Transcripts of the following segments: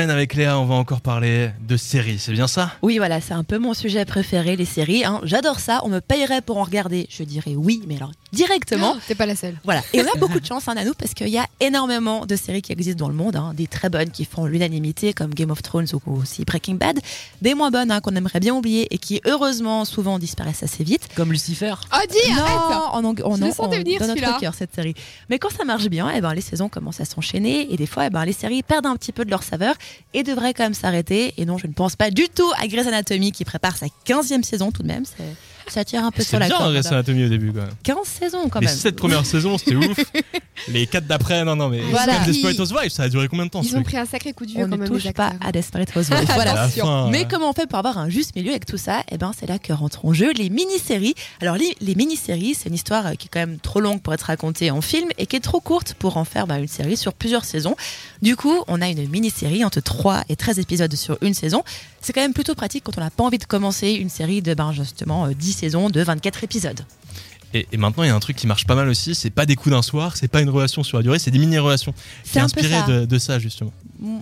Avec Léa, on va encore parler de séries, c'est bien ça? Oui, voilà, c'est un peu mon sujet préféré, les séries. hein. J'adore ça, on me payerait pour en regarder. Je dirais oui, mais alors directement. T'es pas la seule. Voilà. Et on a beaucoup de chance, hein, Nanou, parce qu'il y a énormément de séries qui existent dans le monde, hein, des très bonnes qui font l'unanimité, comme Game of Thrones ou aussi Breaking Bad, des moins bonnes hein, qu'on aimerait bien oublier et qui, heureusement, souvent disparaissent assez vite. Comme Lucifer. Oh, dis, non, arrête on, en- on, Je le on- venir, dans notre cœur cette série. Mais quand ça marche bien, eh ben, les saisons commencent à s'enchaîner et des fois, eh ben, les séries perdent un petit peu de leur saveur et devraient quand même s'arrêter. Et non, je ne pense pas du tout à Grey's Anatomy qui prépare sa 15e saison tout de même. C'est- Ça tire un peu C'est sur la bien corde. Grey's Anatomy au début quand même. 15 saisons quand Les même. 7 premières saisons, c'était ouf. Les 4 d'après, non, non, mais Voilà. c'est Ils- Desperate Housewives, ça a duré combien de temps Ils ont pris un sacré coup de vieux On quand ne même. touche les pas à Desperate Housewives. voilà. Fin, Mais ouais. comment on fait pour avoir un juste milieu avec tout ça? Eh ben, c'est là que rentrent en jeu les mini-séries. Alors, les, les mini-séries, c'est une histoire euh, qui est quand même trop longue pour être racontée en film et qui est trop courte pour en faire bah, une série sur plusieurs saisons. Du coup, on a une mini-série entre 3 et 13 épisodes sur une saison. C'est quand même plutôt pratique quand on n'a pas envie de commencer une série de ben, justement euh, 10 saisons de 24 épisodes. Et, et maintenant, il y a un truc qui marche pas mal aussi, c'est pas des coups d'un soir, c'est pas une relation sur la durée, c'est des mini-relations. C'est inspiré ça. de, de ça, justement.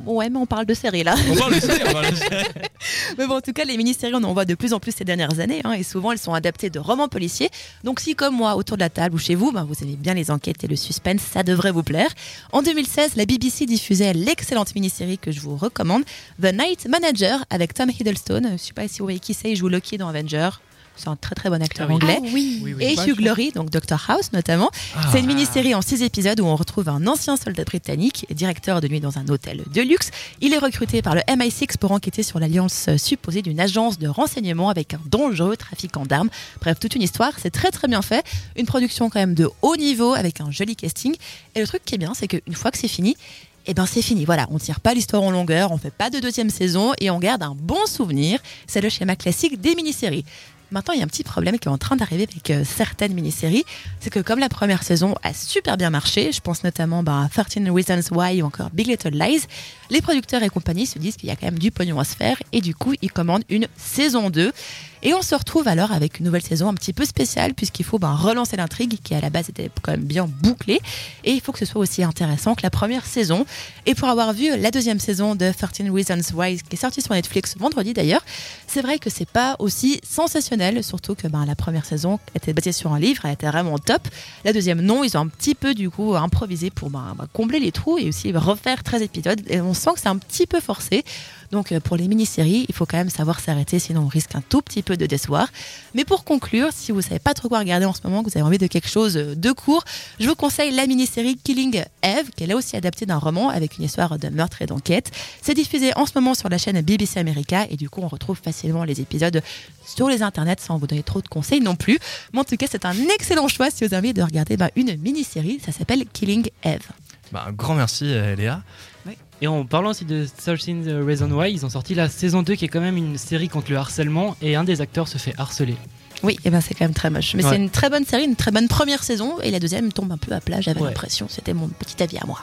Ouais, mais on parle de séries là. On parle de séries, on parle de séries. Mais bon, en tout cas, les mini-séries, on en voit de plus en plus ces dernières années, hein, et souvent elles sont adaptées de romans policiers. Donc, si comme moi, autour de la table ou chez vous, ben, vous aimez bien les enquêtes et le suspense, ça devrait vous plaire. En 2016, la BBC diffusait l'excellente mini-série que je vous recommande, The Night Manager, avec Tom Hiddleston. Je sais pas si vous voyez qui c'est, il joue Loki dans Avenger. C'est un très très bon acteur Ah oui. anglais. Ah oui. Oui, oui. Et Hugh Glory, donc Dr House notamment. Ah. C'est une mini-série en six épisodes où on retrouve un ancien soldat britannique, directeur de nuit dans un hôtel de luxe. Il est recruté par le MI6 pour enquêter sur l'alliance supposée d'une agence de renseignement avec un dangereux trafiquant d'armes. Bref, toute une histoire. C'est très très bien fait. Une production quand même de haut niveau avec un joli casting. Et le truc qui est bien, c'est qu'une fois que c'est fini, eh ben c'est fini. Voilà, on tire pas l'histoire en longueur, on fait pas de deuxième saison et on garde un bon souvenir. C'est le schéma classique des mini-séries. Maintenant, il y a un petit problème qui est en train d'arriver avec euh, certaines mini-séries. C'est que comme la première saison a super bien marché, je pense notamment bah, à 13 Reasons Why ou encore Big Little Lies, les producteurs et compagnies se disent qu'il y a quand même du pognon à se faire et du coup, ils commandent une saison 2. Et on se retrouve alors avec une nouvelle saison un petit peu spéciale puisqu'il faut bah, relancer l'intrigue qui à la base était quand même bien bouclée et il faut que ce soit aussi intéressant que la première saison. Et pour avoir vu la deuxième saison de 13 Reasons Why qui est sortie sur Netflix vendredi d'ailleurs, c'est vrai que c'est pas aussi sensationnel, surtout que ben, la première saison était basée sur un livre, elle était vraiment top. La deuxième, non, ils ont un petit peu du coup improvisé pour ben, ben, combler les trous et aussi refaire 13 épisodes. Et on sent que c'est un petit peu forcé. Donc euh, pour les mini-séries, il faut quand même savoir s'arrêter, sinon on risque un tout petit peu de décevoir. Mais pour conclure, si vous savez pas trop quoi regarder en ce moment, que vous avez envie de quelque chose de court, je vous conseille la mini-série Killing Eve, qui est aussi adaptée d'un roman avec une histoire de meurtre et d'enquête. C'est diffusé en ce moment sur la chaîne BBC America et du coup on retrouve facilement les épisodes sur les internets sans vous donner trop de conseils non plus. Mais en tout cas, c'est un excellent choix si vous avez envie de regarder bah, une mini-série. Ça s'appelle Killing Eve. Bah, un grand merci, euh, Léa. Et en parlant aussi de 13 Reasons Why, ils ont sorti la saison 2 qui est quand même une série contre le harcèlement et un des acteurs se fait harceler. Oui, et ben c'est quand même très moche. Mais Ouais. c'est une très bonne série, une très bonne première saison et la deuxième tombe un peu à plat, j'avais Ouais. l'impression. C'était mon petit avis à moi.